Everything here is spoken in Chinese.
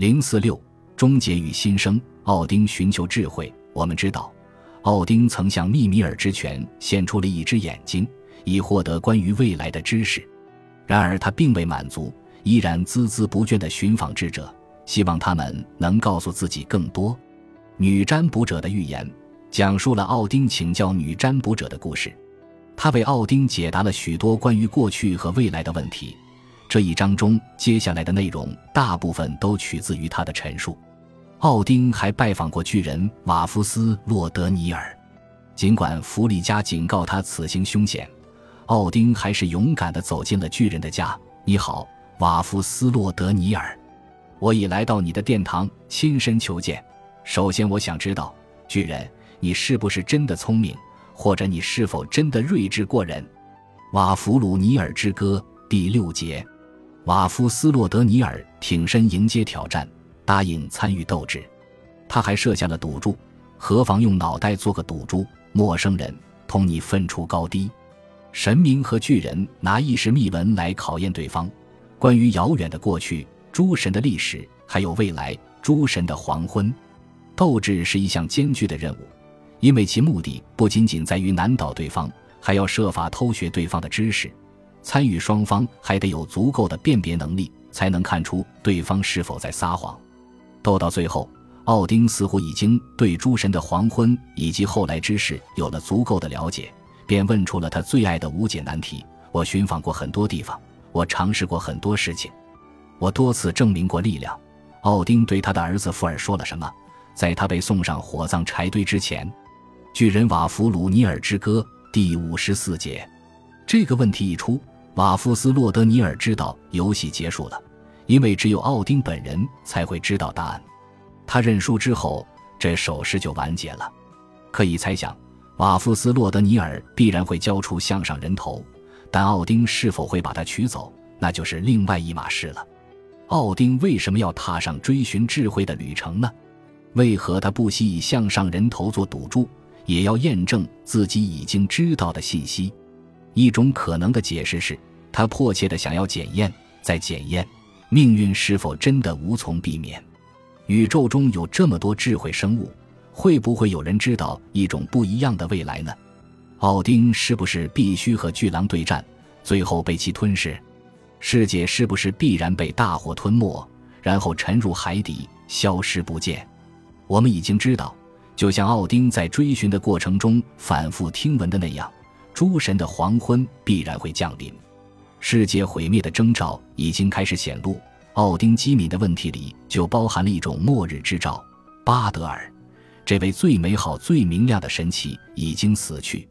零四六终结与新生。奥丁寻求智慧。我们知道，奥丁曾向密米尔之泉献出了一只眼睛，以获得关于未来的知识。然而他并未满足，依然孜孜不倦地寻访智者，希望他们能告诉自己更多。女占卜者的预言讲述了奥丁请教女占卜者的故事，他为奥丁解答了许多关于过去和未来的问题。这一章中，接下来的内容大部分都取自于他的陈述。奥丁还拜访过巨人瓦夫斯洛德尼尔，尽管弗里加警告他此行凶险，奥丁还是勇敢地走进了巨人的家。你好，瓦夫斯洛德尼尔，我已来到你的殿堂，亲身求见。首先，我想知道，巨人，你是不是真的聪明，或者你是否真的睿智过人？瓦弗鲁尼尔之歌第六节。瓦夫斯洛德尼尔挺身迎接挑战，答应参与斗志。他还设下了赌注，何妨用脑袋做个赌注？陌生人同你分出高低。神明和巨人拿意识秘文来考验对方。关于遥远的过去、诸神的历史，还有未来、诸神的黄昏。斗志是一项艰巨的任务，因为其目的不仅仅在于难倒对方，还要设法偷学对方的知识。参与双方还得有足够的辨别能力，才能看出对方是否在撒谎。斗到最后，奥丁似乎已经对诸神的黄昏以及后来之事有了足够的了解，便问出了他最爱的无解难题：“我寻访过很多地方，我尝试过很多事情，我多次证明过力量。”奥丁对他的儿子富尔说了什么？在他被送上火葬柴堆之前，巨人瓦弗鲁尼尔之歌第五十四节。这个问题一出。瓦夫斯洛德尼尔知道游戏结束了，因为只有奥丁本人才会知道答案。他认输之后，这首诗就完结了。可以猜想，瓦夫斯洛德尼尔必然会交出项上人头，但奥丁是否会把他取走，那就是另外一码事了。奥丁为什么要踏上追寻智慧的旅程呢？为何他不惜以项上人头做赌注，也要验证自己已经知道的信息？一种可能的解释是，他迫切的想要检验，在检验命运是否真的无从避免。宇宙中有这么多智慧生物，会不会有人知道一种不一样的未来呢？奥丁是不是必须和巨狼对战，最后被其吞噬？世界是不是必然被大火吞没，然后沉入海底，消失不见？我们已经知道，就像奥丁在追寻的过程中反复听闻的那样。诸神的黄昏必然会降临，世界毁灭的征兆已经开始显露。奥丁基敏的问题里就包含了一种末日之兆。巴德尔，这位最美好、最明亮的神奇已经死去。